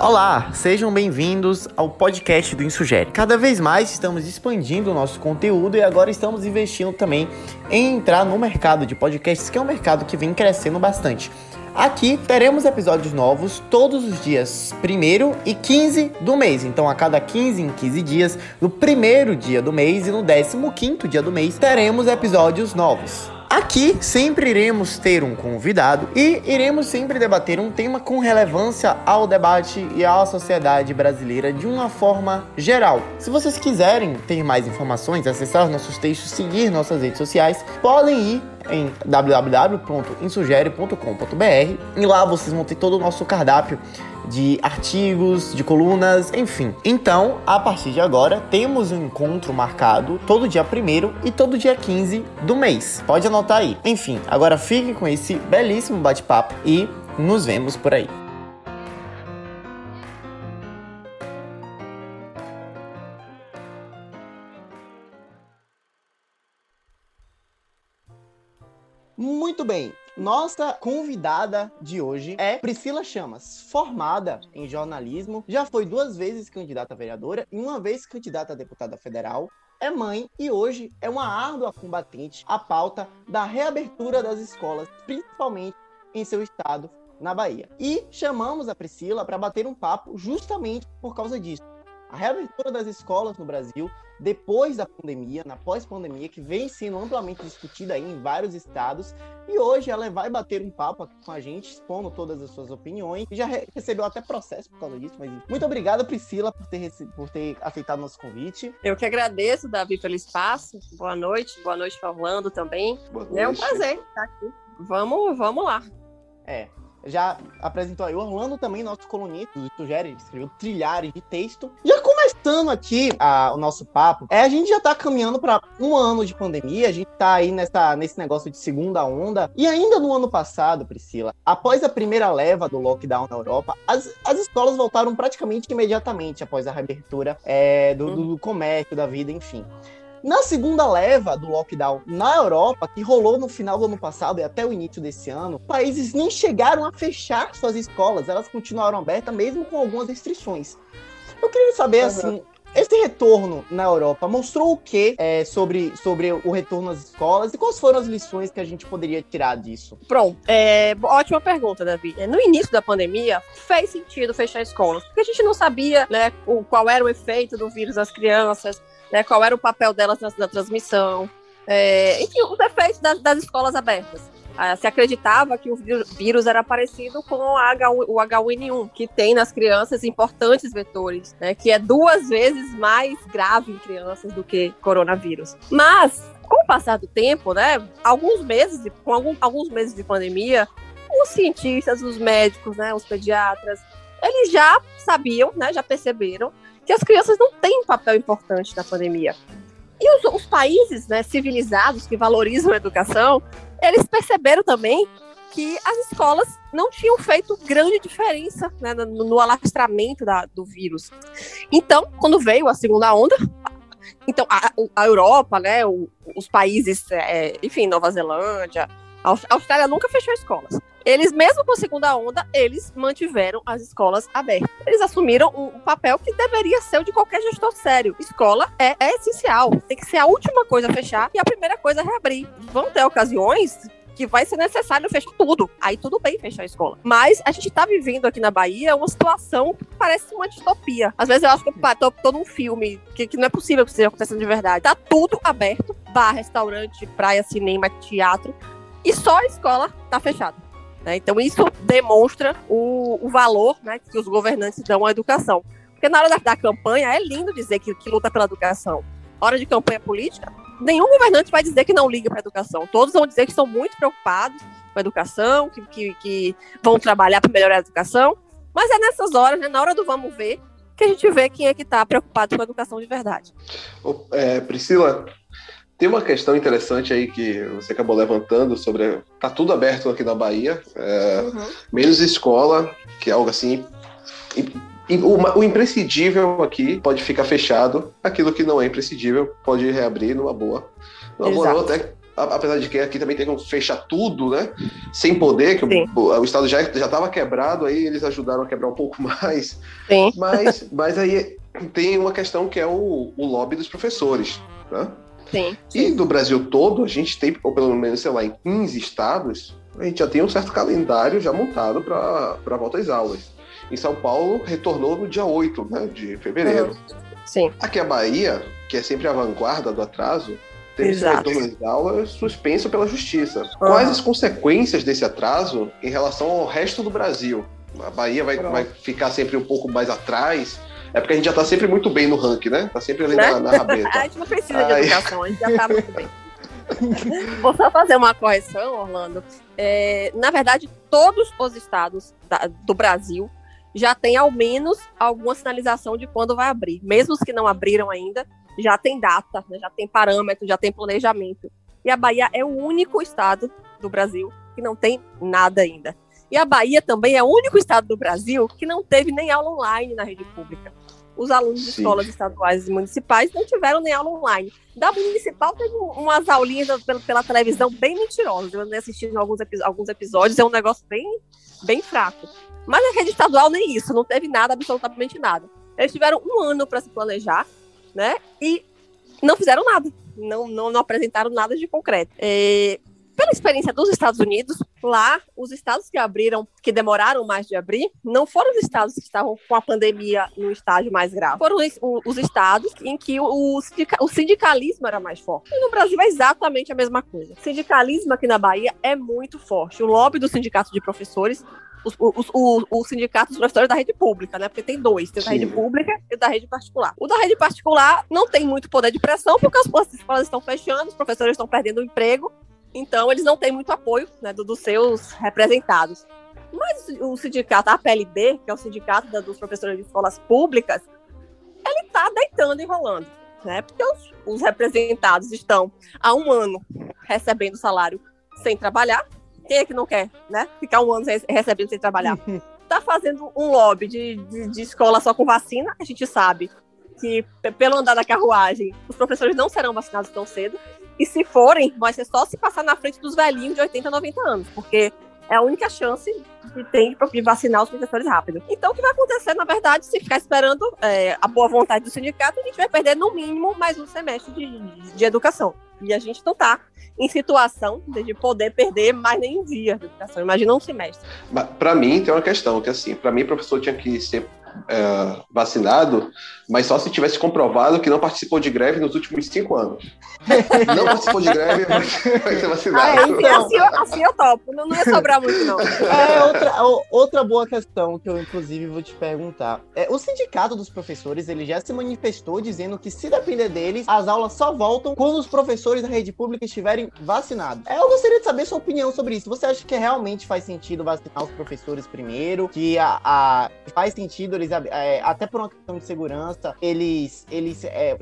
Olá, sejam bem-vindos ao podcast do Insugere. Cada vez mais estamos expandindo o nosso conteúdo e agora estamos investindo também em entrar no mercado de podcasts, que é um mercado que vem crescendo bastante. Aqui teremos episódios novos todos os dias 1 e 15 do mês. Então, a cada 15 em 15 dias, no primeiro dia do mês e no 15 dia do mês, teremos episódios novos. Aqui sempre iremos ter um convidado e iremos sempre debater um tema com relevância ao debate e à sociedade brasileira de uma forma geral. Se vocês quiserem ter mais informações, acessar nossos textos, seguir nossas redes sociais, podem ir em www.insugere.com.br e lá vocês vão ter todo o nosso cardápio de artigos, de colunas, enfim. Então, a partir de agora, temos um encontro marcado todo dia 1 e todo dia 15 do mês. Pode anotar aí. Enfim, agora fique com esse belíssimo bate-papo e nos vemos por aí. Muito bem. Nossa convidada de hoje é Priscila Chamas, formada em jornalismo, já foi duas vezes candidata a vereadora e uma vez candidata a deputada federal, é mãe e hoje é uma árdua combatente à pauta da reabertura das escolas, principalmente em seu estado, na Bahia. E chamamos a Priscila para bater um papo justamente por causa disso. A reabertura das escolas no Brasil depois da pandemia, na pós-pandemia, que vem sendo amplamente discutida aí em vários estados. E hoje ela vai bater um papo aqui com a gente, expondo todas as suas opiniões. Já re recebeu até processo por causa disso, mas muito obrigada, Priscila, por ter, por ter aceitado nosso convite. Eu que agradeço, Davi, pelo espaço. Boa noite, boa noite, Orlando também. Boa noite. É um prazer estar aqui. Vamos, vamos lá. É, já apresentou aí o Orlando também, nosso colunista do Sugere, escreveu trilhares de texto. Já começando aqui a, o nosso papo, é, a gente já tá caminhando para um ano de pandemia, a gente tá aí nessa, nesse negócio de segunda onda. E ainda no ano passado, Priscila, após a primeira leva do lockdown na Europa, as, as escolas voltaram praticamente imediatamente após a reabertura é, do, do, do comércio, da vida, enfim. Na segunda leva do lockdown na Europa, que rolou no final do ano passado e até o início desse ano, países nem chegaram a fechar suas escolas, elas continuaram abertas mesmo com algumas restrições. Eu queria saber, uhum. assim, esse retorno na Europa mostrou o que é, sobre, sobre o retorno às escolas e quais foram as lições que a gente poderia tirar disso? Pronto, é, ótima pergunta, Davi. É, no início da pandemia, fez sentido fechar escolas, porque a gente não sabia né, o, qual era o efeito do vírus nas crianças, né, qual era o papel delas na, na transmissão, é, enfim, os efeitos das, das escolas abertas. Ah, se acreditava que o vírus era parecido com o, H, o H1N1, que tem nas crianças importantes vetores, né, que é duas vezes mais grave em crianças do que coronavírus. Mas, com o passar do tempo, né, alguns meses, com algum, alguns meses de pandemia, os cientistas, os médicos, né, os pediatras, eles já sabiam, né, já perceberam que as crianças não têm um papel importante na pandemia. E os, os países né, civilizados que valorizam a educação, eles perceberam também que as escolas não tinham feito grande diferença né, no, no, alastramento da, do vírus. Então, quando veio a segunda onda, então a, a Europa, né, o, os países, é, enfim, Nova Zelândia, a Austrália nunca fechou escolas. Eles, mesmo com a segunda onda, eles mantiveram as escolas abertas. Eles assumiram um papel que deveria ser o de qualquer gestor sério. Escola é, é essencial. Tem que ser a última coisa a fechar e a primeira coisa a reabrir. Vão ter ocasiões que vai ser necessário fechar tudo. Aí tudo bem fechar a escola. Mas a gente tá vivendo aqui na Bahia uma situação que parece uma distopia. Às vezes eu acho que pá, tô, num filme que, que não é possível que esteja acontecendo de verdade. Tá tudo aberto. Bar, restaurante, praia, cinema, teatro. E só a escola tá fechada. Né? Então, isso demonstra o, o valor né, que os governantes dão à educação. Porque na hora da, da campanha é lindo dizer que, que luta pela educação. Hora de campanha política, nenhum governante vai dizer que não liga para a educação. Todos vão dizer que estão muito preocupados com a educação, que, que, que vão trabalhar para melhorar a educação. Mas é nessas horas, né, na hora do vamos ver, que a gente vê quem é que está preocupado com a educação de verdade. É, Priscila, tem uma questão interessante aí que você acabou levantando sobre. Tá tudo aberto aqui na Bahia, é, uhum. menos escola, que é algo assim. O, o, imprescindível aqui pode ficar fechado, aquilo que não é imprescindível pode reabrir numa boa. Numa boa até, apesar de que aqui também tem que fechar tudo, né? Sem poder, que o, o, Estado já estava quebrado, aí eles ajudaram a quebrar um pouco mais. Sim. Mas, mas aí tem uma questão que é o, o lobby dos professores, né? Sim, sim. E do Brasil todo, a gente tem, ou pelo menos, sei lá, em 15 estados, a gente já tem um certo calendário já montado para a volta às aulas. Em São Paulo, retornou no dia 8 né, de fevereiro. Uhum. Sim. Aqui a Bahia, que é sempre a vanguarda do atraso, teve esse retorno às aulas suspenso pela justiça. Uhum. Quais as consequências desse atraso em relação ao resto do Brasil? A Bahia vai, vai ficar sempre um pouco mais atrás é porque a gente já tá sempre muito bem no ranking, né? Tá sempre ali né? na, na rabeta. a gente não precisa de educação, a gente já tá muito bem. Vou só fazer uma correção, Orlando. É, na verdade, todos os estados da, do Brasil já têm ao menos alguma sinalização de quando vai abrir. Mesmo os que não abriram ainda, já tem data, né, já tem parâmetro, já tem planejamento. E a Bahia é o único estado do Brasil que não tem nada ainda. E a Bahia também é o único estado do Brasil que não teve nem aula online na rede pública. Os alunos de escolas estaduais e municipais não tiveram nem aula online. Da municipal teve umas aulinhas pela, pela televisão bem mentirosas. Eu andei assistindo alguns, alguns episódios, é um negócio bem, bem fraco. Mas a rede estadual nem isso, não teve nada, absolutamente nada. Eles tiveram um ano para se planejar, né? E não fizeram nada. Não, não, não apresentaram nada de concreto. É, pela experiência dos Estados Unidos, lá, os estados que abriram, que demoraram mais de abrir, não foram os estados que estavam com a pandemia no estágio mais grave. Foram os, os estados em que o, o, sindicalismo era mais forte. E no Brasil é exatamente a mesma coisa. O sindicalismo aqui na Bahia é muito forte. O lobby do sindicato de professores o, o, o, sindicato dos professores da rede pública, né? Porque tem dois, tem o da rede pública e o da rede particular. O da rede particular não tem muito poder de pressão, porque as escolas estão fechando, os professores estão perdendo o emprego, então, eles não têm muito apoio né, do, dos seus representados. Mas o sindicato, a PLB, que é o sindicato da, dos professores de escolas públicas, ele está deitando e rolando. Né? Porque os, os, representados estão há um ano recebendo salário sem trabalhar. Quem é que não quer né? ficar um ano recebendo sem trabalhar? Está fazendo um lobby de, de, de escola só com vacina. A gente sabe que, pelo andar da carruagem, os professores não serão vacinados tão cedo. E se forem, vai ser só se passar na frente dos velhinhos de 80, 90 anos, porque é a única chance que tem de vacinar os professores rápido. Então, o que vai acontecer, na verdade, se ficar esperando é, a boa vontade do sindicato, a gente vai perder, no mínimo, mais um semestre de, de, educação. E a gente não está em situação de poder perder mais nem um dia de educação. Imagina um semestre. Para mim, tem uma questão que, assim, para mim, professor tinha que ser é, vacinado, mas só se tivesse comprovado que não participou de greve nos últimos cinco anos. não participou de greve, vai, ser vacinado. Ah, é, assim, assim, eu, assim eu topo, não, não ia sobrar muito, não. É, outra, outra boa questão que eu, inclusive, vou te perguntar. É, o sindicato dos professores, ele já se manifestou dizendo que, se depender deles, as aulas só voltam quando os professores da rede pública estiverem vacinados. É, eu gostaria de saber sua opinião sobre isso. Você acha que realmente faz sentido vacinar os professores primeiro? Que a, a faz sentido eles é, até por uma questão de segurança, eles, eles é,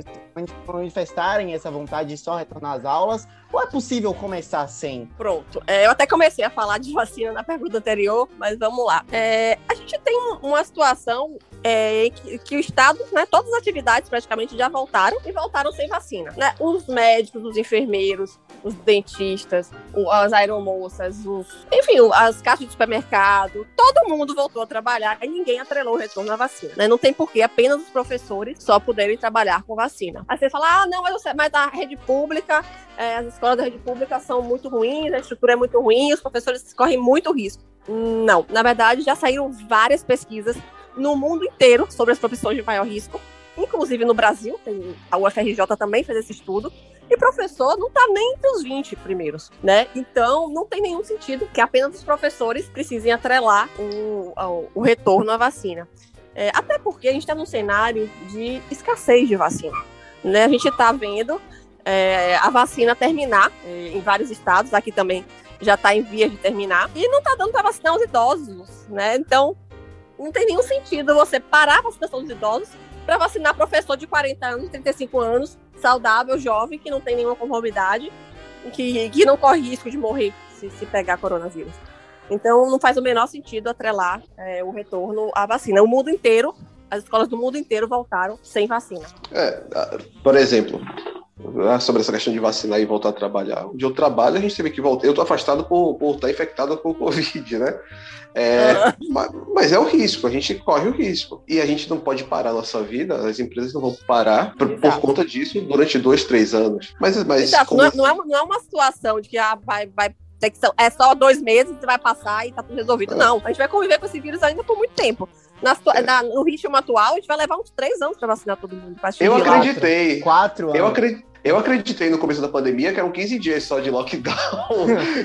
manifestarem essa vontade de só retornar às aulas? Ou é possível começar sem? Pronto. É, eu até comecei a falar de vacina na pergunta anterior, mas vamos lá. É, a gente tem uma situação é, que, que, o Estado, né, todas as atividades praticamente já voltaram e voltaram sem vacina. Né? Os médicos, os enfermeiros, os dentistas, as aeromoças, os, enfim, as caixas de supermercado, todo mundo voltou a trabalhar e ninguém atrelou o retorno à vacina. Né? Não tem porquê apenas os professores só poderem trabalhar com vacina. Aí você fala, ah, não, mas, mas a rede pública, é, as escolas da rede pública são muito ruins, a estrutura é muito ruim, os professores correm muito risco. Não, na verdade já saíram várias pesquisas no mundo inteiro sobre as profissões de maior risco, inclusive no Brasil, a UFRJ também fez esse estudo, e professor não está nem entre os 20 primeiros, né? Então, não tem nenhum sentido que apenas os professores precisem atrelar o, o retorno à vacina. É, até porque a gente está num cenário de escassez de vacina. Né? A gente está vendo é, a vacina terminar é, em vários estados, aqui também já está em vias de terminar, e não está dando para vacinar os idosos, né? Então, não tem nenhum sentido você parar a vacinação dos idosos para vacinar professor de 40 anos, 35 anos, saudável, jovem, que não tem nenhuma comorbidade, que, que não corre risco de morrer se, se pegar coronavírus. Então, não faz o menor sentido atrelar é, o retorno à vacina. O mundo inteiro, as escolas do mundo inteiro voltaram sem vacina. É, por exemplo, sobre essa questão de vacinar e voltar a trabalhar. Onde eu trabalho, a gente teve que voltar. Eu tô afastado por, por estar infectado com o Covid, né? É, mas, mas, é o risco, a gente corre o risco. E a gente não pode parar a nossa vida, as empresas não vão parar por, por conta disso durante dois, três anos. Mas, mas como... não, é, não, é, não é uma situação de que ah, vai, vai é só dois meses, você vai passar e tá tudo resolvido. É. Não, a gente vai conviver com esse vírus ainda por muito tempo. Na, é. na, no ritmo atual, a gente vai levar uns três anos para vacinar todo mundo. Eu acreditei. Quatro, anos. Eu acreditei. Eu acreditei no começo da pandemia que eram 15 dias só de lockdown,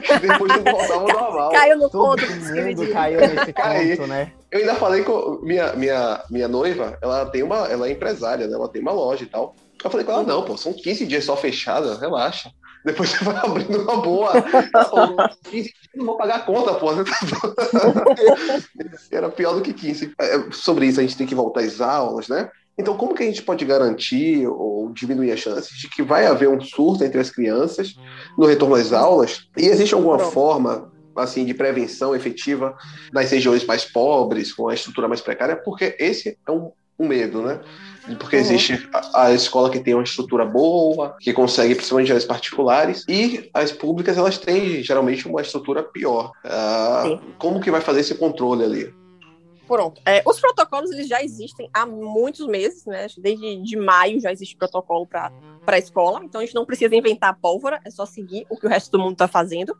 que depois não voltava ao normal. Caiu no Todo conto. mundo caiu nesse conto, né? Eu ainda falei com minha, minha, minha noiva, ela tem uma, ela é empresária, né? Ela tem uma loja e tal. Eu falei com ela, não, pô, são 15 dias só fechada, relaxa. Depois você vai abrindo uma boa. não vou pagar a conta, pô. Era pior do que 15. É, sobre isso, a gente tem que voltar às aulas, né? Então, como que a gente pode garantir ou diminuir as chances de que vai haver um surto entre as crianças no retorno às aulas? E existe alguma forma assim de prevenção efetiva nas regiões mais pobres, com a estrutura mais precária? Porque esse é um, um medo, né? Porque uhum. existe a, a, escola que tem uma estrutura boa, que consegue, principalmente as particulares, e as públicas, elas têm geralmente uma estrutura pior. Uh, como que vai fazer esse controle ali? Pronto. É, os protocolos eles já existem há muitos meses, né? Desde de maio já existe protocolo para a escola, então a gente não precisa inventar pólvora, é só seguir o que o resto do mundo está fazendo.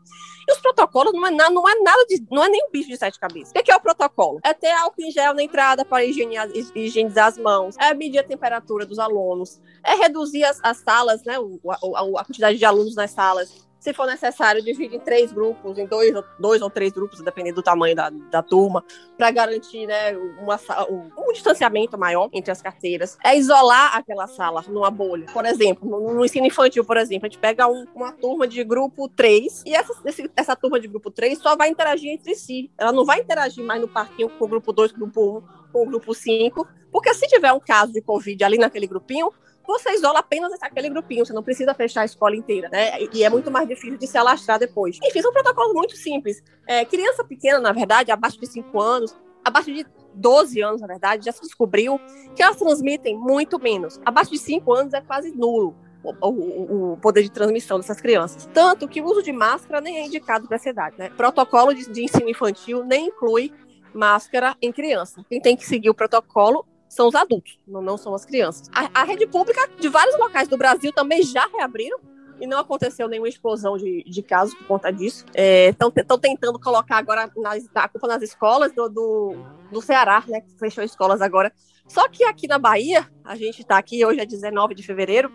E os protocolos não é, na, não é nada de. não é nem um bicho de sete cabeças. O que é, é o protocolo? É ter álcool em gel na entrada para higienizar, higienizar as mãos, é medir a temperatura dos alunos, é reduzir as, as salas, né? O, a, a quantidade de alunos nas salas se for necessário, divide em três grupos, em dois, dois ou três grupos, dependendo do tamanho da, da turma, para garantir né, uma, um, um, distanciamento maior entre as carteiras. É isolar aquela sala numa bolha. Por exemplo, no, no ensino infantil, por exemplo, a gente pega um, uma turma de grupo 3 e essa, esse, essa turma de grupo 3 só vai interagir entre si. Ela não vai interagir mais no parquinho com o grupo 2, grupo 1, com o grupo 5, porque se tiver um caso de Covid ali naquele grupinho, você isola apenas aquele grupinho, você não precisa fechar a escola inteira, né? E é muito mais difícil de se alastrar depois. Enfim, são protocolos muito simples. É, criança pequena, na verdade, abaixo de 5 anos, abaixo de 12 anos, na verdade, já se descobriu que elas transmitem muito menos. Abaixo de 5 anos é quase nulo. O, o, o, poder de transmissão dessas crianças. Tanto que o uso de máscara nem é indicado para essa idade. Né? Protocolo de, de ensino infantil nem inclui máscara em criança. Quem tem que seguir o protocolo são os adultos, não, não são as crianças. A, a, rede pública de vários locais do Brasil também já reabriram e não aconteceu nenhuma explosão de, de casos por conta disso. Estão é, tentando colocar agora nas, a culpa nas escolas do, do, do Ceará, né, que fechou escolas agora. Só que aqui na Bahia, a gente está aqui, hoje é 19 de fevereiro,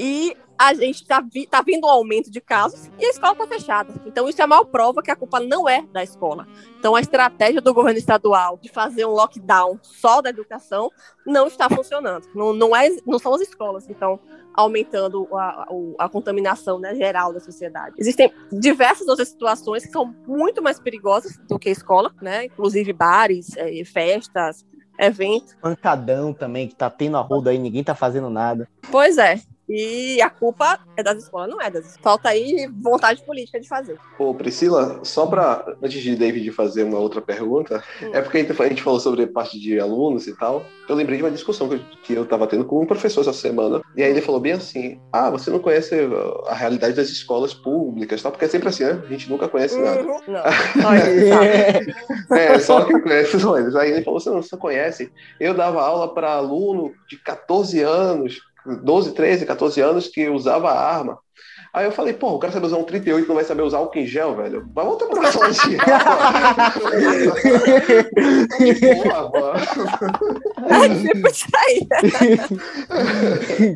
e a gente está vi, tá vindo um aumento de casos e a escola está fechada. Então, isso é mal prova que a culpa não é da escola. Então, a estratégia do governo estadual de fazer um lockdown só da educação não está funcionando. Não, não, é, não são as escolas que estão aumentando a, a, a contaminação né, geral da sociedade. Existem diversas outras situações que são muito mais perigosas do que a escola, né? inclusive bares, é, festas, eventos. Pancadão também, que tá tendo a roda aí, ninguém tá fazendo nada. Pois é. E a culpa é das escolas, não é das escolas. Falta aí vontade política de fazer. Ô, Priscila, só para antes de David fazer uma outra pergunta, hum. é porque a gente falou sobre parte de alunos e tal. Eu lembrei de uma discussão que eu, que eu tava tendo com um professor essa semana. E aí ele falou bem assim: Ah, você não conhece a realidade das escolas públicas, tá? Porque é sempre assim, né? A gente nunca conhece uhum. nada. Não, é, só quem conhece são eles. Aí ele falou: Você não você conhece? Eu dava aula para aluno de 14 anos 12, 13, 14 anos que usava arma. Aí eu falei, pô, o cara sabe usar um 38 não vai saber usar álcool em gel, velho. Vai voltar pra essa de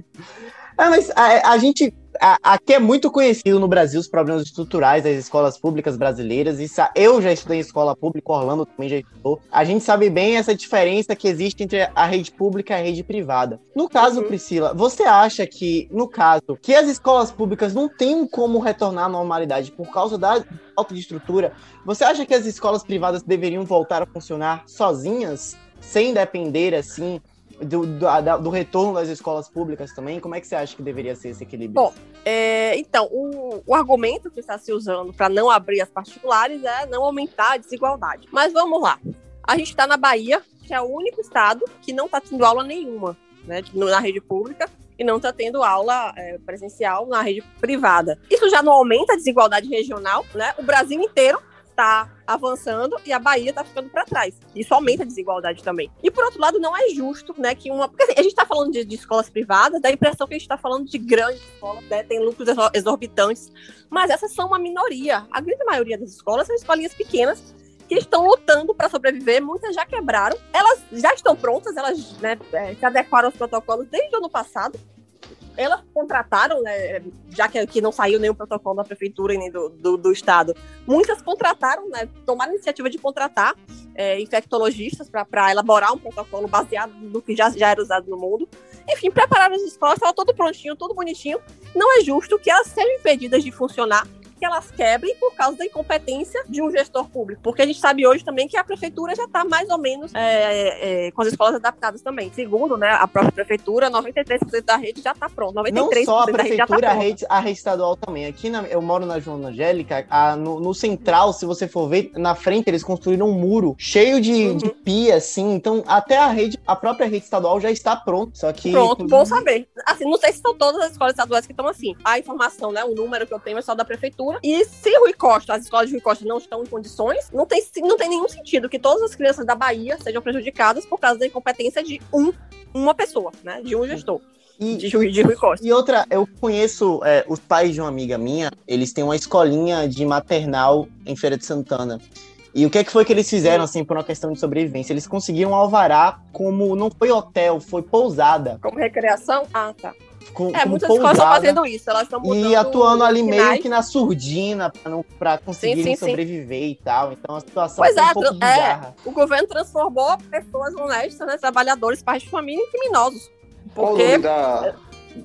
É, mas a, a gente aqui é muito conhecido no Brasil os problemas estruturais das escolas públicas brasileiras. Isso, eu já estudei em escola pública, Orlando também já estudou. A gente sabe bem essa diferença que existe entre a rede pública e a rede privada. No caso, uhum. Priscila, você acha que, no caso, que as escolas públicas não têm como retornar à normalidade por causa da falta de estrutura? Você acha que as escolas privadas deveriam voltar a funcionar sozinhas? Sem depender, assim, do, do, do, retorno das escolas públicas também? Como é que você acha que deveria ser esse equilíbrio? Bom, é, então, o, o, argumento que está se usando para não abrir as particulares é não aumentar a desigualdade. Mas vamos lá. A gente está na Bahia, que é o único estado que não está tendo aula nenhuma né, na rede pública, e não está tendo aula é, presencial na rede privada. Isso já não aumenta a desigualdade regional, né? O Brasil inteiro está avançando e a Bahia está ficando para trás. Isso aumenta a desigualdade também. E por outro lado, não é justo, né, que uma. Porque assim, a gente está falando de, de, escolas privadas, dá a impressão que a gente está falando de grandes escolas, né, tem lucros exorbitantes, mas essas são uma minoria. A grande maioria das escolas são escolinhas pequenas que estão lutando para sobreviver, muitas já quebraram. Elas já estão prontas, elas né, é, se adequaram aos protocolos desde o ano passado. Elas contrataram, né, já que, que não saiu nenhum protocolo da prefeitura e nem do, do, do estado, muitas contrataram, né, tomaram a iniciativa de contratar é, infectologistas para elaborar um protocolo baseado no que já, já era usado no mundo. Enfim, prepararam as escolas, estava tudo prontinho, tudo bonitinho. Não é justo que elas sejam impedidas de funcionar que elas quebrem por causa da incompetência de um gestor público. Porque a gente sabe hoje também que a prefeitura já está mais ou menos é, é, com as escolas adaptadas também. Segundo né, a própria prefeitura, 93% da rede já está pronta. 93% Não só a prefeitura, tá a, rede, a rede estadual também. Aqui na, eu moro na Joana Angélica, a, no, no, central, se você for ver, na frente eles construíram um muro cheio de, uhum. de pia, assim. Então, até a rede, a própria rede estadual já está pronta. Só que. Pronto, bom saber. Assim, não sei se são todas as escolas estaduais que estão assim. A informação, né? O número que eu tenho é só da prefeitura E se Rui Costa, as escolas de Rui Costa não estão em condições, não tem, não tem nenhum sentido que todas as crianças da Bahia sejam prejudicadas por causa da incompetência de um, uma pessoa, né? De um gestor. E, de, de Rui Costa. E outra, eu conheço é, os pais de uma amiga minha, eles têm uma escolinha de maternal em Feira de Santana. E o que, é que foi que eles fizeram, assim, por uma questão de sobrevivência? Eles conseguiram alvará como não foi hotel, foi pousada. Como recreação? Ah, tá. Com, é, muitas pousada, escolas estão fazendo isso, elas estão E atuando ali meio que na surdina para sim, sim, sobreviver sim. e tal. Então a situação pois é, um pouco é. O governo transformou pessoas honestas, né, trabalhadores, pais de família em criminosos. Porque... Qual o nome da,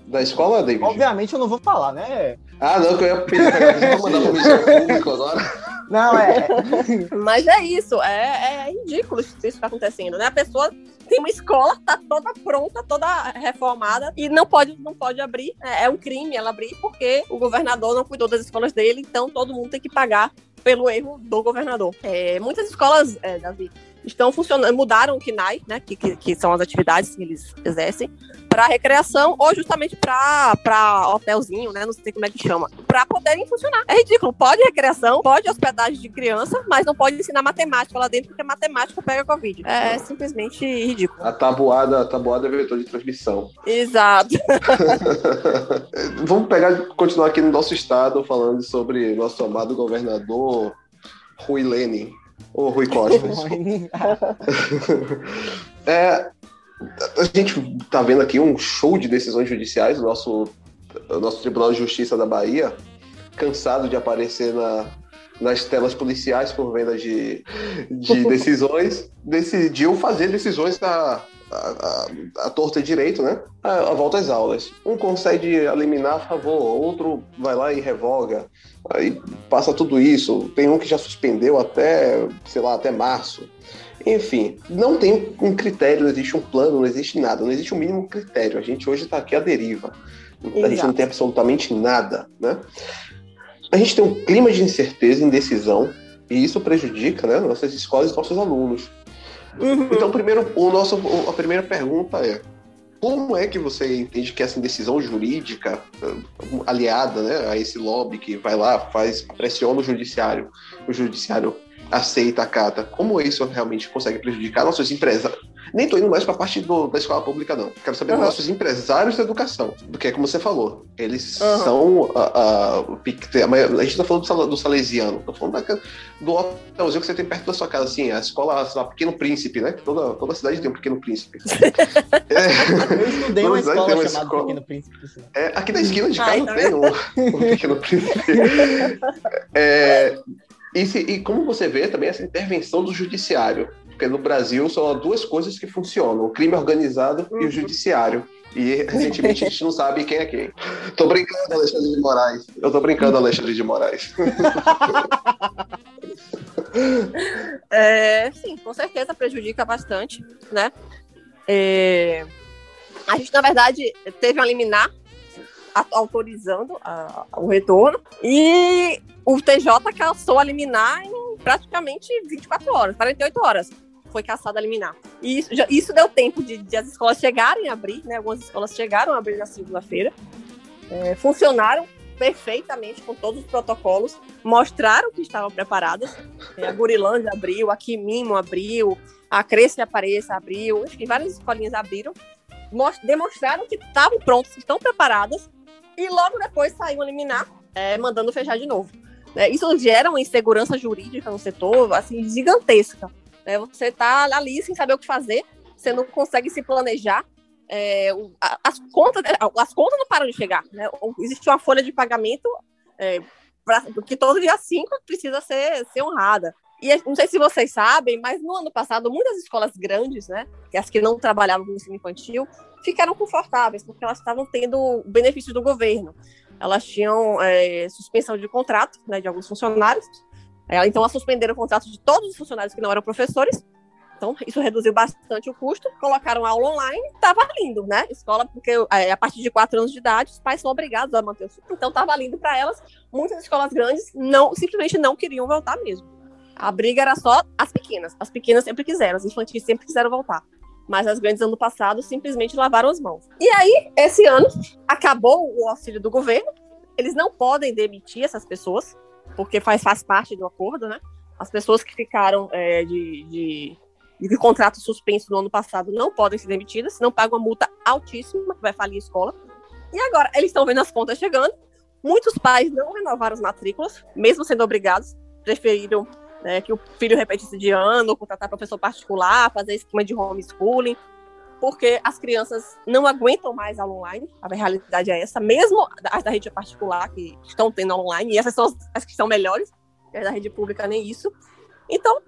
da escola, David? Obviamente eu não vou falar, né? Ah, não, que eu ia pedir pra mandar pro Ministério Público agora. Não, é. Mas é isso, é, é ridículo isso que está acontecendo, né? A pessoa tem uma escola, tá toda pronta, toda reformada e não pode, não pode abrir. É, é um crime ela abrir porque o governador não cuidou das escolas dele, então todo mundo tem que pagar pelo erro do governador. É, muitas escolas, é, Davi, estão funcionando, mudaram o KNAI, né, que, que, que são as atividades que eles exercem, para recreação ou justamente para hotelzinho, né? Não sei como é que chama. Para poderem funcionar. É ridículo. Pode recreação, pode hospedagem de criança, mas não pode ensinar matemática lá dentro, porque matemática pega Covid. É simplesmente ridículo. A tabuada, a tabuada é vetor de transmissão. Exato. Vamos pegar continuar aqui no nosso estado falando sobre nosso amado governador Rui Lenin. Ou Rui Costa. é, a gente tá vendo aqui um show de decisões judiciais, o nosso, o nosso Tribunal de Justiça da Bahia, cansado de aparecer na, nas telas policiais por venda de, de decisões, decidiu fazer decisões da a, a, a torta direito, né? A, a, volta às aulas. Um consegue eliminar a favor, outro vai lá e revoga. Aí passa tudo isso. Tem um que já suspendeu até, sei lá, até março. Enfim, não tem um critério, não existe um plano, não existe nada, não existe um mínimo critério. A gente hoje está aqui à deriva. Exato. A gente não tem absolutamente nada, né? A gente tem um clima de incerteza, indecisão, e isso prejudica né, nossas escolas e nossos alunos. Uhum. Então, primeiro, o nosso, a primeira pergunta é: como é que você entende que essa indecisão jurídica, aliada né, a esse lobby que vai lá, faz pressiona o judiciário, o judiciário aceita, acata, como isso realmente consegue prejudicar nossos empresários? Nem estou indo mais para a parte do, da escola pública, não. Quero saber uhum. nossos empresários da educação. Porque, é como você falou, eles uhum. são. A, a, a, gente está falando do, do salesiano, está falando da, do hotelzinho que você tem perto da sua casa, assim, a escola, lá, Pequeno Príncipe, né? Toda, toda cidade tem um Pequeno Príncipe. é, Eu estudei uma escola chamada escola. Pequeno Príncipe. É, aqui na esquina de casa tá tem um, um Pequeno Príncipe. É, e, se, e como você vê também essa intervenção do judiciário, porque no Brasil são duas coisas que funcionam: o crime organizado uhum. e o uhum. judiciário. E recentemente a gente não sabe quem é quem. Tô brincando, Alexandre de Moraes. Eu tô brincando, Alexandre de Moraes. É, sim, com certeza prejudica bastante, né? É, a gente, na verdade, teve um liminar autorizando a, o retorno. E o TJ caçou a liminar em praticamente 24 horas, 48 horas. foi caçada a liminar. E isso, já, isso deu tempo de, de, as escolas chegarem a abrir, né? Algumas escolas chegaram a abrir na segunda-feira. É, funcionaram perfeitamente com todos os protocolos, mostraram que estavam preparadas. É, a Gurilândia abriu, a Quimimo abriu, a Cresce Apareça abriu, enfim, várias escolinhas abriram, demonstraram que estavam prontas, estão preparadas, e logo depois saiu a liminar, é, mandando fechar de novo. É, isso gera uma insegurança jurídica no setor, assim, gigantesca. É, você está ali sem saber o que fazer, você não consegue se planejar, é, as, contas, as contas não param de chegar. Né? Existe uma folha de pagamento é, pra, que todo dia 5 precisa ser, ser honrada. E não sei se vocês sabem, mas no ano passado, muitas escolas grandes, né, as que não trabalhavam com ensino infantil, ficaram confortáveis, porque elas estavam tendo benefício do governo. Elas tinham é, suspensão de contrato né, de alguns funcionários. É, então, elas suspenderam o contrato de todos os funcionários que não eram professores então, isso reduziu bastante o custo. Colocaram aula online, estava lindo, né? Escola, porque é, a partir de quatro anos de idade, os pais são obrigados a manter o. Então, estava lindo para elas. Muitas escolas grandes não simplesmente não queriam voltar mesmo. A briga era só as pequenas. As pequenas sempre quiseram, as infantis sempre quiseram voltar. Mas as grandes, ano passado, simplesmente lavaram as mãos. E aí, esse ano, acabou o auxílio do governo. Eles não podem demitir essas pessoas, porque faz, faz parte do acordo, né? As pessoas que ficaram é, de, de de contrato suspenso no ano passado não podem ser demitidas, senão pagam uma multa altíssima, que vai falir a escola. E agora, eles estão vendo as contas chegando. Muitos pais não renovaram as matrículas, mesmo sendo obrigados, preferiram né, que o filho repetisse de ano, contratar professor particular, fazer esquema de homeschooling, porque as crianças não aguentam mais aula online, a realidade é essa, mesmo as da rede particular que estão tendo online, e essas são as que são melhores, as da rede pública nem isso. Então,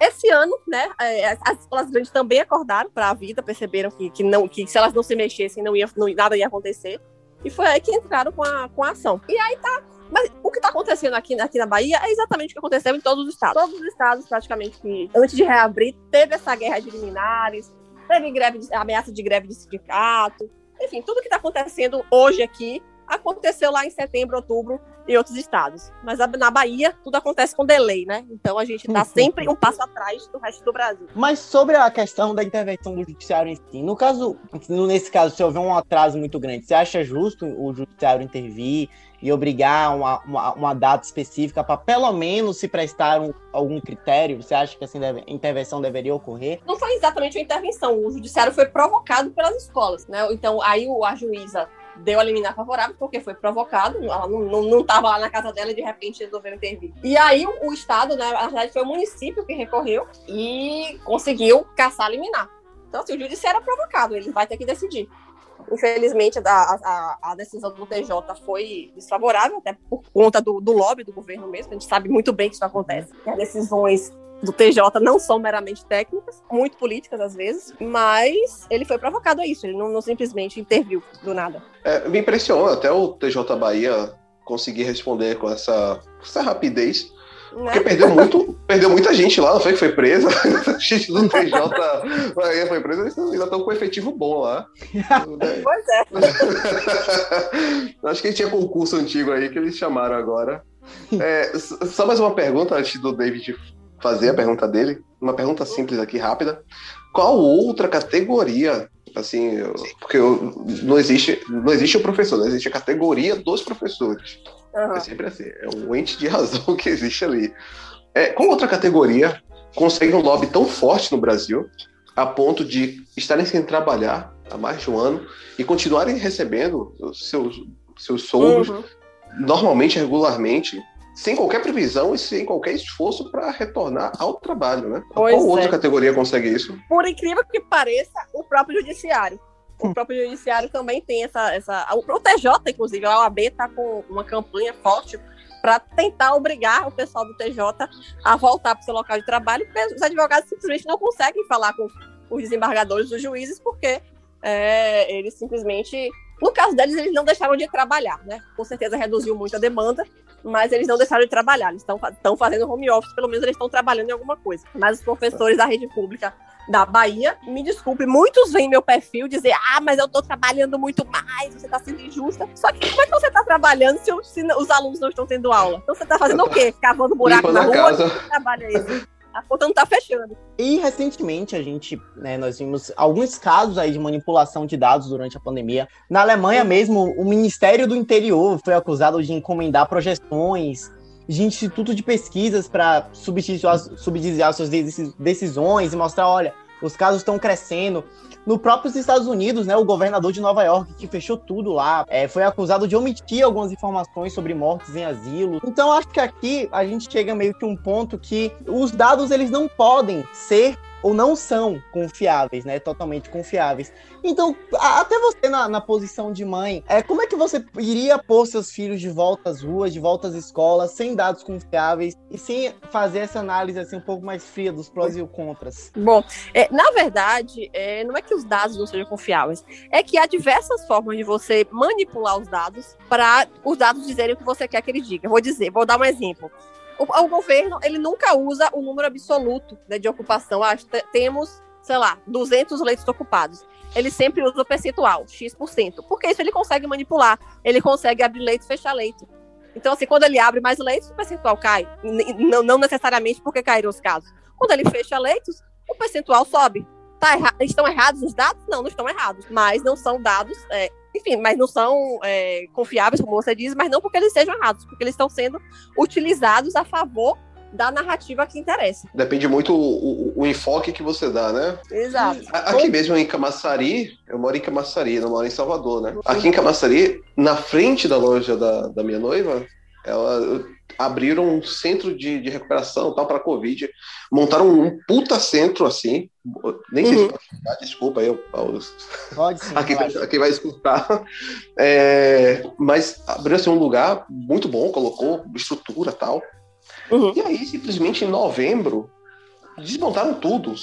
esse ano, né, é, as escolas grandes também acordaram para a vida, perceberam que, que, não, que se elas não se mexessem, não ia, não, nada ia acontecer. E foi aí que entraram com a, com a ação. E aí tá. Mas o que está acontecendo aqui, aqui na Bahia é exatamente o que aconteceu em todos os estados. Todos os estados, praticamente, que antes de reabrir, teve essa guerra de liminares, teve greve de, ameaça de greve de sindicato. Enfim, tudo que está acontecendo hoje aqui aconteceu lá em setembro, outubro em outros estados. Mas na Bahia, tudo acontece com delay, né? Então a gente está sempre um passo atrás do resto do Brasil. Mas sobre a questão da intervenção do judiciário em si, no caso, nesse caso, se houver um atraso muito grande, você acha justo o judiciário intervir e obrigar uma, uma, uma data específica para pelo menos se prestar um, algum critério? Você acha que essa intervenção deveria ocorrer? Não foi exatamente uma intervenção, o judiciário foi provocado pelas escolas, né? Então aí a juíza deu a liminar favorável porque foi provocado, ela não estava lá na casa dela e de repente resolveu intervir. E aí o, o Estado, né, na verdade foi o município que recorreu e conseguiu caçar a liminar. Então, assim, o judiciário é provocado, ele vai ter que decidir. Infelizmente, a, a, a, decisão do TJ foi desfavorável, até por conta do, do lobby do governo mesmo. A gente sabe muito bem que isso acontece. Que as decisões do TJ não são meramente técnicas, muito políticas às vezes, mas ele foi provocado a isso, ele não, não simplesmente interviu do nada. É, me impressiona até o TJ Bahia conseguir responder com essa, essa rapidez. Né? Porque perdeu muito, perdeu muita gente lá, não foi que foi presa? A gente do TJ Bahia foi presa, eles ainda estão com efetivo bom lá. Pois é. Acho que tinha concurso antigo aí que eles chamaram agora. É, só mais uma pergunta antes do David fazer a pergunta dele, uma pergunta simples aqui, rápida. Qual outra categoria, assim, porque eu, não existe não existe o professor, não existe a categoria dos professores. Uhum. É sempre assim, é um ente de razão que existe ali. É, qual outra categoria consegue um lobby tão forte no Brasil a ponto de estarem sem trabalhar há mais de um ano e continuarem recebendo seus, seus soldos uhum. normalmente, regularmente, sem qualquer previsão e sem qualquer esforço para retornar ao trabalho, né? Pois Qual é. outra categoria consegue isso? Por incrível que pareça, o próprio judiciário. O próprio judiciário também tem essa, essa. O TJ, inclusive, a OAB está com uma campanha forte para tentar obrigar o pessoal do TJ a voltar para o seu local de trabalho, porque os advogados simplesmente não conseguem falar com os desembargadores, os juízes, porque é, eles simplesmente no caso deles, eles não deixaram de trabalhar, né? Com certeza reduziu muito a demanda, mas eles não deixaram de trabalhar. Eles estão fazendo home office, pelo menos eles estão trabalhando em alguma coisa. Mas os professores da rede pública da Bahia, me desculpe, muitos vêm meu perfil dizer: ah, mas eu estou trabalhando muito mais, você está sendo injusta. Só que como é que você está trabalhando se, se, os alunos não estão tendo aula? Então você está fazendo o quê? Cavando buraco na, na rua? Casa. Que trabalho é esse? A conta não tá fechando. E recentemente a gente, né, nós vimos alguns casos aí de manipulação de dados durante a pandemia. Na Alemanha mesmo, o Ministério do Interior foi acusado de encomendar projeções de instituto de pesquisas para subsidiar suas decisões e mostrar, olha, os casos estão crescendo. No próprio Estados Unidos, né, o governador de Nova York, que fechou tudo lá, é, foi acusado de omitir algumas informações sobre mortes em asilo. Então, acho que aqui a gente chega meio que um ponto que os dados eles não podem ser ou não são confiáveis, né? Totalmente confiáveis. Então, até você na, na, posição de mãe, é, como é que você iria pôr seus filhos de volta às ruas, de volta às escolas, sem dados confiáveis e sem fazer essa análise assim um pouco mais fria dos prós e os contras? Bom, é, na verdade, é, não é que os dados não sejam confiáveis, é que há diversas formas de você manipular os dados para os dados dizerem o que você quer que ele diga. Vou dizer, vou dar um exemplo o, o, governo ele nunca usa o número absoluto né, de ocupação. Ah, temos, sei lá, 200 leitos ocupados. Ele sempre usa o percentual, X%. Porque isso ele consegue manipular. Ele consegue abrir leito e fechar leito. Então, assim, quando ele abre mais leitos, o percentual cai. Não, não necessariamente porque caíram os casos. Quando ele fecha leitos, o percentual sobe. Tá erra estão errados os dados? Não, não estão errados. Mas não são dados é, enfim, mas não são é, confiáveis, como você diz, mas não porque eles sejam errados, porque eles estão sendo utilizados a favor da narrativa que interessa. Depende muito o, o, o enfoque que você dá, né? Exato. Aqui mesmo em Camaçari, eu moro em Camaçari, não moro em Salvador, né? Aqui em Camaçari, na frente da loja da, da minha noiva, ela abriram um centro de, de recuperação tal para Covid, montaram um puta centro assim, nem sei uhum. se desculpa aí, Pode sim, aqui, aqui vai escutar, é, mas abriu assim, um lugar muito bom, colocou estrutura tal, uhum. e aí simplesmente em novembro desmontaram tudo,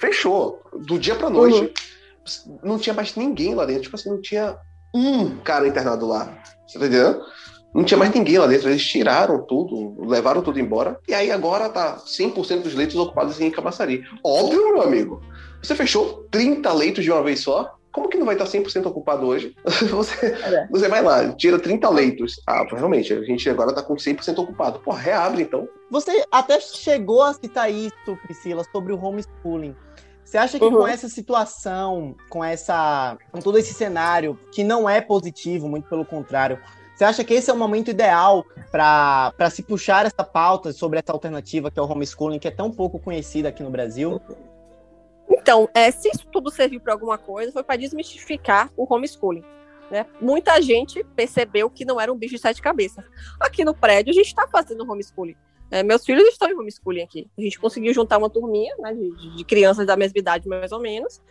fechou, do dia para noite, uhum. não tinha mais ninguém lá dentro, tipo assim, não tinha um cara internado lá, você tá entendendo? Não tinha mais ninguém lá dentro, eles tiraram tudo, levaram tudo embora, e aí agora tá 100% dos leitos ocupados em Camaçari. Óbvio, meu amigo, você fechou 30 leitos de uma vez só, como que não vai estar 100% ocupado hoje? Você, é. você vai lá, tira 30 leitos. Ah, realmente, a gente agora tá com 100% ocupado. Pô, reabre então. Você até chegou a citar isso, Priscila, sobre o homeschooling. Você acha que uhum. com essa situação, com essa, com todo esse cenário que não é positivo, muito pelo contrário, você acha que esse é o momento ideal para se puxar essa pauta sobre essa alternativa que é o homeschooling, que é tão pouco conhecida aqui no Brasil? Então, é, se isso tudo serviu para alguma coisa, foi para desmistificar o homeschooling. Né? Muita gente percebeu que não era um bicho de sete cabeças. Aqui no prédio, a gente está fazendo homeschooling. É, meus filhos estão em homeschooling aqui. A gente conseguiu juntar uma turminha né, de, de crianças da mesma idade, mais ou menos.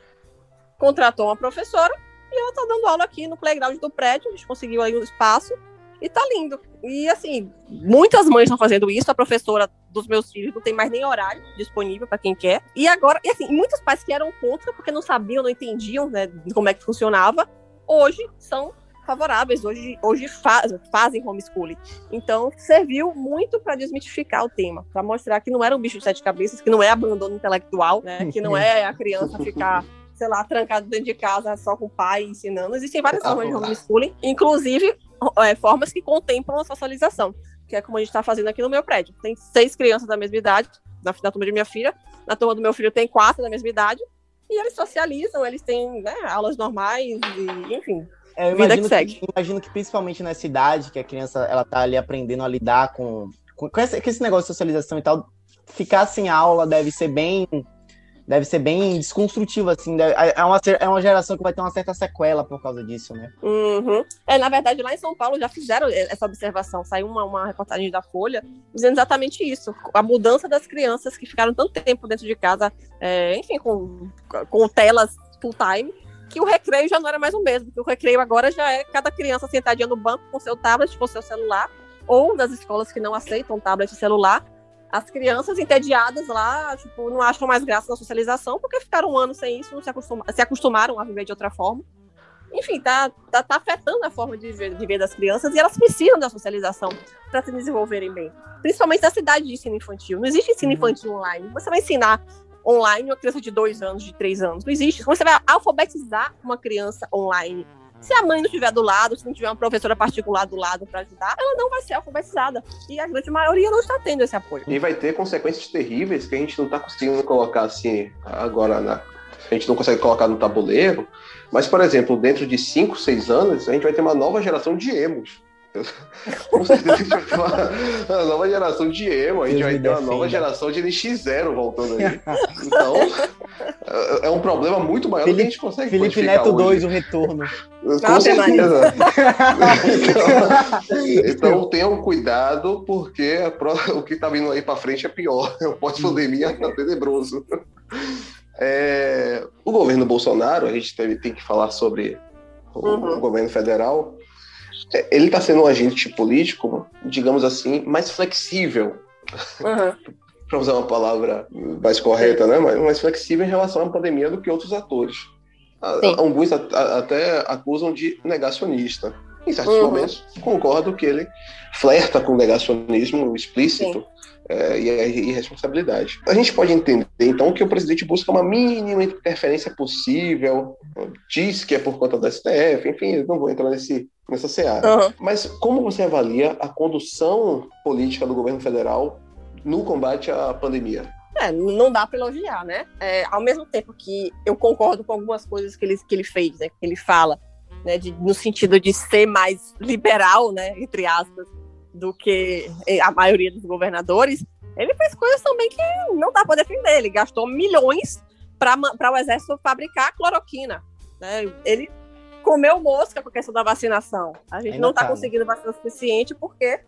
Contratou uma professora e ela tá dando aula aqui no playground do prédio, a gente conseguiu aí um espaço e tá lindo. E assim, muitas mães estão fazendo isso, a professora dos meus filhos não tem mais nem horário disponível para quem quer. E agora, e assim, muitos pais que eram contra porque não sabiam, não entendiam, né, como é que funcionava, hoje são favoráveis, hoje, hoje faz, fazem homeschooling. Então, serviu muito para desmitificar o tema, para mostrar que não era um bicho de sete cabeças, que não é abandono intelectual, né, que não é a criança ficar sei lá, trancado dentro de casa só com o pai ensinando. Existem várias formas de homeschooling, inclusive é, formas que contemplam a socialização, que é como a gente está fazendo aqui no meu prédio. Tem seis crianças da mesma idade, na, na turma de minha filha, na turma do meu filho tem quatro da mesma idade, e eles socializam, eles têm né, aulas normais, e, enfim, é, eu vida que segue. Que, imagino que principalmente nessa idade, que a criança ela tá ali aprendendo a lidar com, com, com, esse, com esse negócio de socialização e tal, ficar sem aula deve ser bem deve ser bem desconstrutivo, assim. Deve, é, uma, é uma geração que vai ter uma certa sequela por causa disso, né? Uhum. É, na verdade, lá em São Paulo já fizeram essa observação. Saiu uma, uma reportagem da Folha dizendo exatamente isso. A mudança das crianças que ficaram tanto tempo dentro de casa, é, enfim, com, com telas full time, que o recreio já não era mais o mesmo. Que o recreio agora já é cada criança sentadinha no banco com seu tablet, com seu celular, ou nas escolas que não aceitam tablet e celular, as crianças entediadas lá, tipo, não acham mais graça na socialização porque ficaram um ano sem isso, não se, acostum se acostumaram a viver de outra forma. Enfim, tá, tá, tá afetando a forma de viver, de viver das crianças e elas precisam da socialização para se desenvolverem bem. Principalmente na cidade de ensino infantil. Não existe ensino uhum. infantil online. Você vai ensinar online uma criança de dois anos, de três anos. Não existe. Como você vai alfabetizar uma criança online Se a mãe não estiver do lado, se não tiver uma professora particular do lado para ajudar, ela não vai ser alfabetizada. E a grande maioria não está tendo esse apoio. E vai ter consequências terríveis que a gente não está conseguindo colocar assim agora na. A gente não consegue colocar no tabuleiro. Mas, por exemplo, dentro de 5, 6 anos, a gente vai ter uma nova geração de emos. Com certeza a gente vai ter uma, uma nova geração de emo, a gente vai ter uma nova geração de NX0 voltando aí. Então, é, é um problema muito maior Felipe, do que a gente consegue Felipe Neto 2, o retorno. Com certeza. então, então, tenham cuidado, porque o que está vindo aí para frente é pior. O pós-pandemia tá tenebroso. É, o governo Bolsonaro, a gente teve, tem que falar sobre o, uhum. governo federal é, ele está sendo um agente político, digamos assim, mais flexível. Uhum. Para usar uma palavra mais correta, né? Mais, mais, flexível em relação à pandemia do que outros atores. Sim. Alguns até acusam de negacionista. Em certos uhum. momentos, concordo que ele flerta com negacionismo explícito é, e a irresponsabilidade. A gente pode entender, então, que o presidente busca uma mínima interferência possível, diz que é por conta da STF, enfim, não vou entrar nesse, nessa seara. Uhum. Mas como você avalia a condução política do governo federal no combate à pandemia? É, não dá para elogiar, né? É, ao mesmo tempo que eu concordo com algumas coisas que ele, que ele fez, né? Que ele fala, né? De, no sentido de ser mais liberal, né? Entre aspas, do que a maioria dos governadores, ele fez coisas também que não dá para defender. Ele gastou milhões para o exército fabricar cloroquina. Né? Ele comeu mosca com a questão da vacinação. A gente Ainda não está tá, né? conseguindo vacina suficiente porque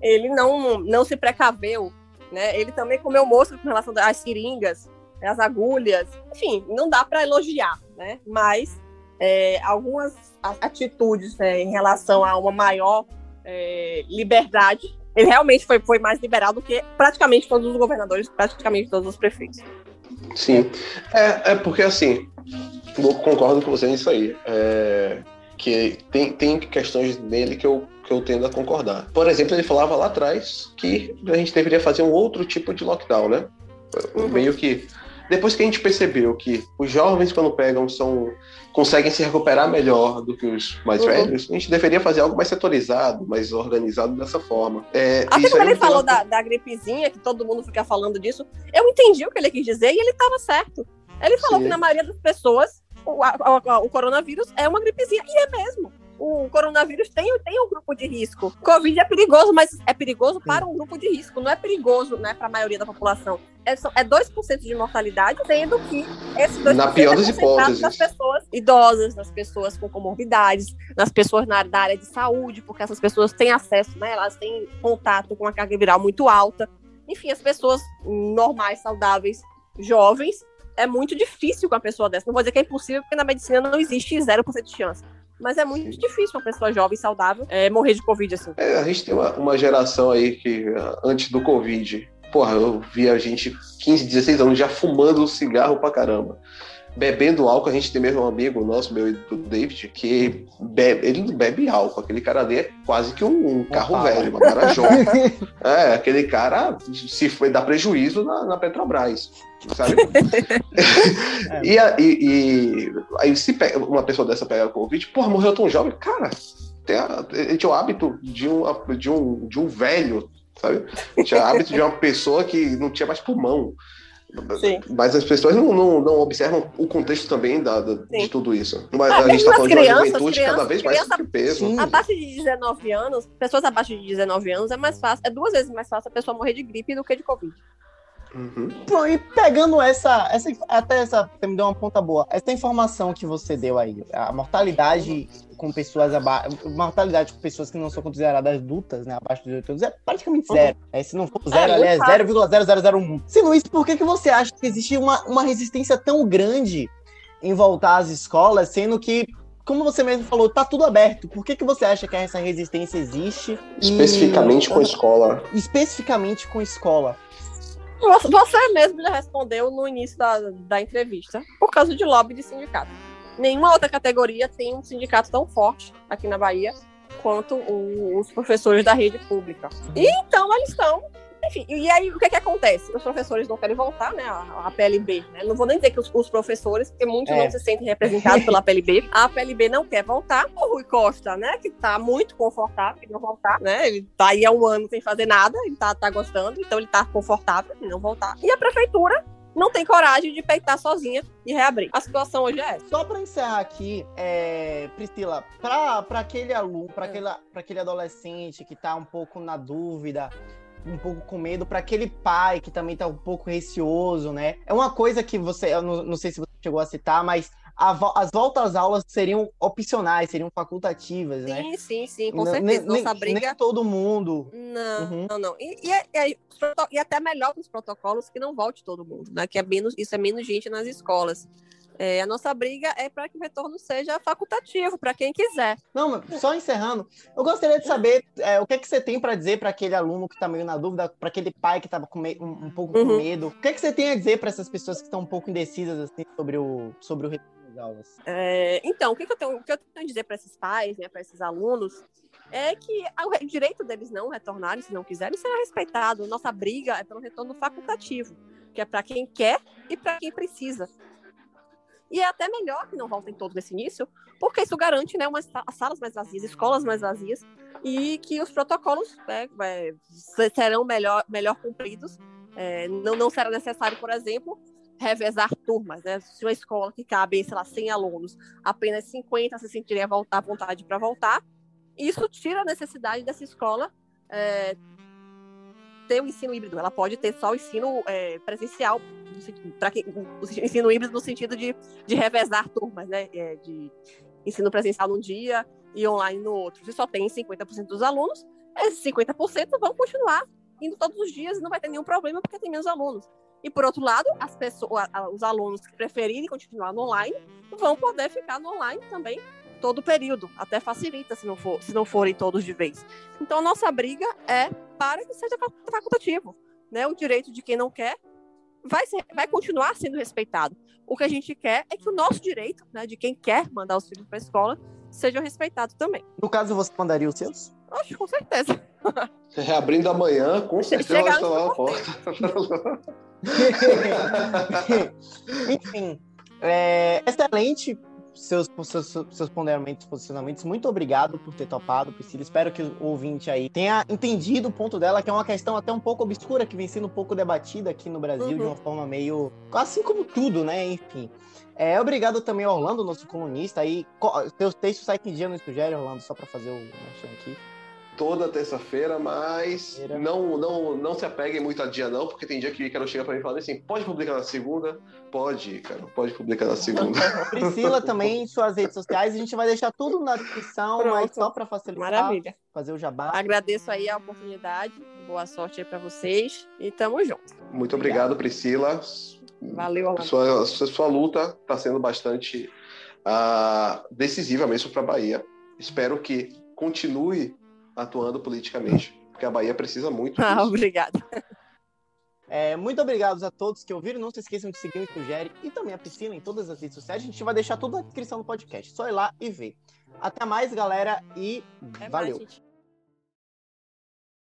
ele não, não se precaveu. Né? Ele também comeu mosca com relação às seringas, às agulhas. Enfim, não dá para elogiar, né? mas é, algumas atitudes né, em relação a uma maior é, liberdade. Ele realmente foi, foi mais liberal do que praticamente todos os governadores, praticamente todos os prefeitos. Sim. É, é porque assim, eu concordo com você nisso aí. É, que tem, tem questões nele que eu, que eu tendo a concordar. Por exemplo, ele falava lá atrás que a gente deveria fazer um outro tipo de lockdown, né? Uhum. Meio que depois que a gente percebeu que os jovens, quando pegam, são conseguem se recuperar melhor do que os mais uhum. velhos, a gente deveria fazer algo mais setorizado, mais organizado dessa forma. É, Até quando ele falou da, da gripezinha, que todo mundo fica falando disso, eu entendi o que ele quis dizer e ele estava certo. Ele falou Sim. que na maioria das pessoas o, a, a, o coronavírus é uma gripezinha, e é mesmo o coronavírus tem, tem um grupo de risco. Covid é perigoso, mas é perigoso para um grupo de risco, não é perigoso né, para a maioria da população. É, é 2% de mortalidade, sendo que esse 2% Na pior das é hipóteses. nas pessoas idosas, nas pessoas com comorbidades, nas pessoas na, da área de saúde, porque essas pessoas têm acesso, né, elas têm contato com uma carga viral muito alta. Enfim, as pessoas normais, saudáveis, jovens, é muito difícil com a pessoa dessa. Não vou dizer que é impossível, porque na medicina não existe 0% de chance mas é muito Sim. difícil uma pessoa jovem e saudável é, morrer de Covid assim. É, a gente tem uma, uma geração aí que, antes do Covid, porra, eu vi a gente 15, 16 anos já fumando cigarro pra caramba. Bebendo álcool, a gente tem mesmo um amigo nosso, meu do David, que bebe, ele não bebe álcool. Aquele cara ali é quase que um, um carro Opa, velho, uma Marajó. é, aquele cara se foi dar prejuízo na, na Petrobras sabe? é. e, e, e, aí se pega, uma pessoa dessa pega Covid, porra, morreu tão jovem, cara, tem a, ele tinha o hábito de um, de um, de um velho, sabe? Tinha o hábito de uma pessoa que não tinha mais pulmão. Sim. Mas as pessoas não, não, não, observam o contexto também da, da de tudo isso. Mas ah, a gente está falando crianças, de uma juventude crianças, cada vez mais criança, peso. Abaixo de 19 anos, pessoas abaixo de 19 anos é mais fácil, é duas vezes mais fácil a pessoa morrer de gripe do que de Covid. Uhum. E pegando essa, essa, até essa, você me deu uma ponta boa. Essa informação que você deu aí, a mortalidade com pessoas abaixo, mortalidade com pessoas que não são consideradas adultas, né, abaixo de 18 anos, é praticamente uhum. zero. Uhum. É, se não for zero, é, ali é 0,0001. Se Luiz, por que, que você acha que existe uma, uma resistência tão grande em voltar às escolas, sendo que como você mesmo falou, tá tudo aberto. Por que, que você acha que essa resistência existe? Especificamente e... com a escola. Especificamente com a escola. Você mesmo já respondeu no início da, da entrevista, por causa de lobby de sindicato. Nenhuma outra categoria tem um sindicato tão forte aqui na Bahia quanto os professores da rede pública. E então eles estão Enfim, e aí o que é que acontece? Os professores não querem voltar, né? A, a PLB, né? Não vou nem dizer que os, os professores, porque muitos é. não se sentem representados pela PLB. A PLB não quer voltar. O Rui Costa, né? Que tá muito confortável em não voltar, né? Ele tá aí há um ano sem fazer nada, ele tá, tá gostando, então ele tá confortável em não voltar. E a prefeitura não tem coragem de peitar sozinha e reabrir. A situação hoje é essa. Só para encerrar aqui, é, Priscila, para aquele aluno, para é. aquele, aquele adolescente que tá um pouco na dúvida, um pouco com medo, para aquele pai que também tá um pouco receoso, né? É uma coisa que você, eu não, não sei se você chegou a citar, mas as voltas às aulas seriam opcionais, seriam facultativas, sim, né? Sim, sim, sim, com certeza. Nem, Nossa briga. Nem todo mundo. Não, uhum. não, não. E, e, é, e, até melhor com os protocolos que não volte todo mundo, né? Que é menos, isso é menos gente nas escolas. É, a nossa briga é para que o retorno seja facultativo, para quem quiser. Não, só encerrando, eu gostaria de saber é, o que, é que você tem para dizer para aquele aluno que está meio na dúvida, para aquele pai que estava um, um, pouco uhum. com medo. O que, é que você tem a dizer para essas pessoas que estão um pouco indecisas assim, sobre o, sobre o retorno das aulas? É, então, o que, que, eu tenho, o que eu tenho a dizer para esses pais, né, para esses alunos, é que o direito deles não retornarem, se não quiserem, será respeitado. Nossa briga é pelo retorno facultativo, que é para quem quer e para quem precisa. E é até melhor que não voltem todos nesse início, porque isso garante né, umas salas mais vazias, escolas mais vazias, e que os protocolos né, é, serão melhor, melhor cumpridos. É, não, não será necessário, por exemplo, revezar turmas. Né? Se uma escola que cabe, sei lá, 100 alunos, apenas 50 se sentiriam à vontade para voltar, isso tira a necessidade dessa escola é, ter o ensino híbrido. Ela pode ter só o ensino é, presencial para quem o ensino híbrido no sentido de, de revezar turmas, né? É, de ensino presencial num dia e online no outro. Se só tem 50% dos alunos, esses 50% vão continuar indo todos os dias e não vai ter nenhum problema porque tem menos alunos. E por outro lado, as pessoas, os alunos que preferirem continuar no online vão poder ficar no online também todo o período, até facilita se não for, se não forem todos de vez. Então a nossa briga é para que seja facultativo, né? O direito de quem não quer vai, ser, vai continuar sendo respeitado. O que a gente quer é que o nosso direito, né, de quem quer mandar os filhos para a escola, seja respeitado também. No caso, você mandaria os seus? Acho, com certeza. Reabrindo amanhã, com certeza vai estar a porta. Enfim, é, excelente seus, seus, seus ponderamentos, posicionamentos. Muito obrigado por ter topado, Priscila. Espero que o ouvinte aí tenha entendido o ponto dela, que é uma questão até um pouco obscura, que vem sendo um pouco debatida aqui no Brasil uhum. de uma forma meio. Assim como tudo, né? Enfim. É, obrigado também ao Orlando, nosso colunista. Aí, teus textos saem que dia no Sugere, Orlando, só para fazer o aqui toda terça-feira, mas não, não, não se apeguem muito a dia não, porque tem dia que o Ícaro chega para mim e fala assim, pode publicar na segunda? Pode, Ícaro, pode publicar na segunda. Priscila também em suas redes sociais, a gente vai deixar tudo na descrição, Pronto. mas só para facilitar, Maravilha. fazer o jabá. Agradeço aí a oportunidade, boa sorte aí para vocês e tamo junto. Muito obrigado, obrigado Priscila. Valeu, Sua, sua, sua luta está sendo bastante uh, decisiva mesmo para a Bahia. Espero que continue atuando politicamente, porque a Bahia precisa muito. Ah, obrigada. É, muito obrigado a todos que ouviram. Não se esqueçam de seguir o Sugere e também a Priscila em todas as redes sociais. A gente vai deixar tudo na descrição do podcast. Só ir lá e ver. Até mais, galera, e valeu. Mais,